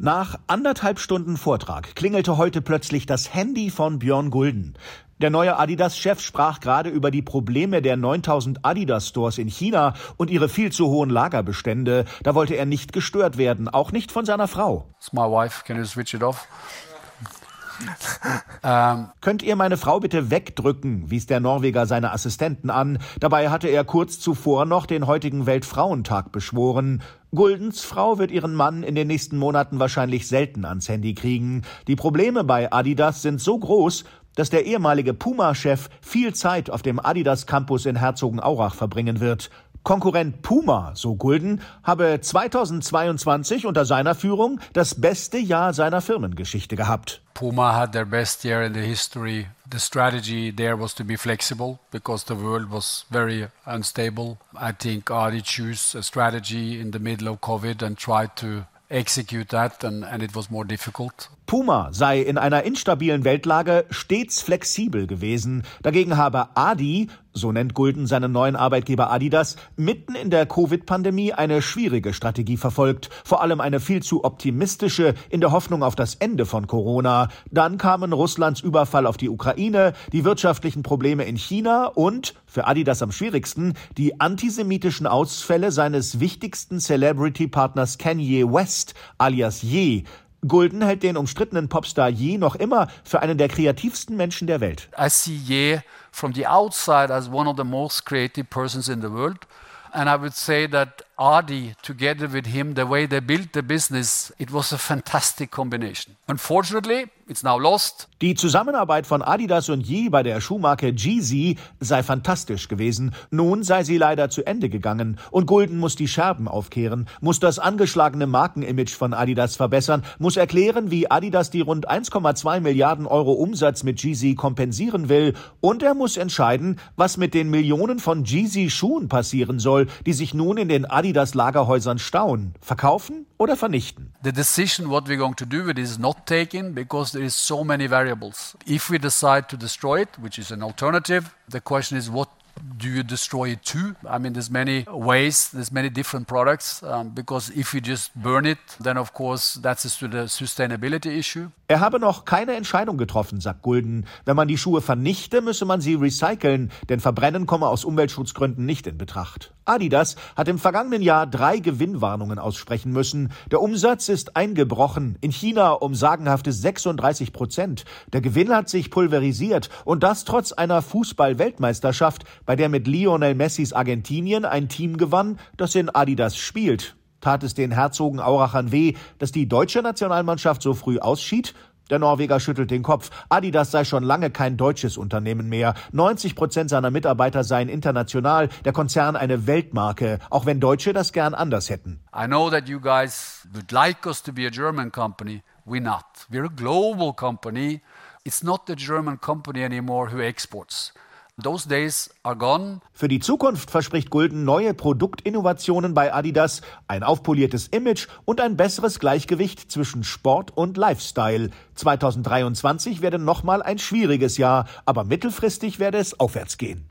Nach anderthalb Stunden Vortrag klingelte heute plötzlich das Handy von Björn Gulden. Der neue Adidas-Chef sprach gerade über die Probleme der 9000 Adidas-Stores in China und ihre viel zu hohen Lagerbestände. Da wollte er nicht gestört werden, auch nicht von seiner Frau. It's my wife. Can you switch it off? Ähm, Könnt ihr meine Frau bitte wegdrücken, wies der Norweger seine Assistenten an. Dabei hatte er kurz zuvor noch den heutigen Weltfrauentag beschworen. Guldens Frau wird ihren Mann in den nächsten Monaten wahrscheinlich selten ans Handy kriegen. Die Probleme bei Adidas sind so groß, dass der ehemalige Puma-Chef viel Zeit auf dem Adidas Campus in Herzogenaurach verbringen wird. Konkurrent Puma, so Gulden, habe 2022 unter seiner Führung das beste Jahr seiner Firmengeschichte gehabt. Puma had their best year in the history. The strategy there was to be flexible because the world was very unstable. I think Adi chose a strategy in the middle of COVID and tried to execute that and, and it was more difficult. Puma sei in einer instabilen Weltlage stets flexibel gewesen. Dagegen habe Adi, so nennt Gulden seinen neuen Arbeitgeber Adidas, mitten in der Covid-Pandemie eine schwierige Strategie verfolgt. Vor allem eine viel zu optimistische in der Hoffnung auf das Ende von Corona. Dann kamen Russlands Überfall auf die Ukraine, die wirtschaftlichen Probleme in China und, für Adidas am schwierigsten, die antisemitischen Ausfälle seines wichtigsten Celebrity-Partners Kanye West, alias Ye, Gulden hält den umstrittenen Popstar Ye noch immer für einen der kreativsten Menschen der Welt. I see Ye from the outside as one of the most creative persons in the world. And I would say that Adi, together with him, the way they built the business, it was a fantastic combination. Unfortunately, it's now lost. Die Zusammenarbeit von Adidas und Yi bei der Schuhmarke Jeezy sei fantastisch gewesen. Nun sei sie leider zu Ende gegangen und Gulden muss die Scherben aufkehren, muss das angeschlagene Markenimage von Adidas verbessern, muss erklären, wie Adidas die rund 1,2 Milliarden Euro Umsatz mit Jeezy kompensieren will und er muss entscheiden, was mit den Millionen von Jeezy Schuhen passieren soll, die sich nun in den Adidas Adidas Lagerhäusern stauen? Verkaufen oder vernichten? The decision what we're going to do with it is not taken because there is so many variables. If we decide to destroy it, which is an alternative, the question is what do you destroy it too? I mean, there's many ways, there's many different products. Um, because if you just burn it, then of course that's a sustainability issue. Er habe noch keine Entscheidung getroffen, sagt Gulden. Wenn man die Schuhe vernichte, müsse man sie recyceln, denn Verbrennen komme aus Umweltschutzgründen nicht in Betracht. Adidas hat im vergangenen Jahr drei Gewinnwarnungen aussprechen müssen. Der Umsatz ist eingebrochen, in China um sagenhafte 36 Prozent. Der Gewinn hat sich pulverisiert und das trotz einer Fußball-Weltmeisterschaft, bei der mit Lionel Messis Argentinien ein Team gewann, das in Adidas spielt. Tat es den Herzogenaurachern weh, dass die deutsche Nationalmannschaft so früh ausschied? Der Norweger schüttelt den Kopf. Adidas sei schon lange kein deutsches Unternehmen mehr. 90 Prozent seiner Mitarbeiter seien international, der Konzern eine Weltmarke, auch wenn Deutsche das gern anders hätten. I know that you guys would like us to be a German company. We're not. We're a global company. It's not a German company anymore who exports. Those days are gone. Für die Zukunft verspricht Gulden neue Produktinnovationen bei Adidas, ein aufpoliertes Image und ein besseres Gleichgewicht zwischen Sport und Lifestyle. 2023 werde nochmal ein schwieriges Jahr, aber mittelfristig werde es aufwärts gehen.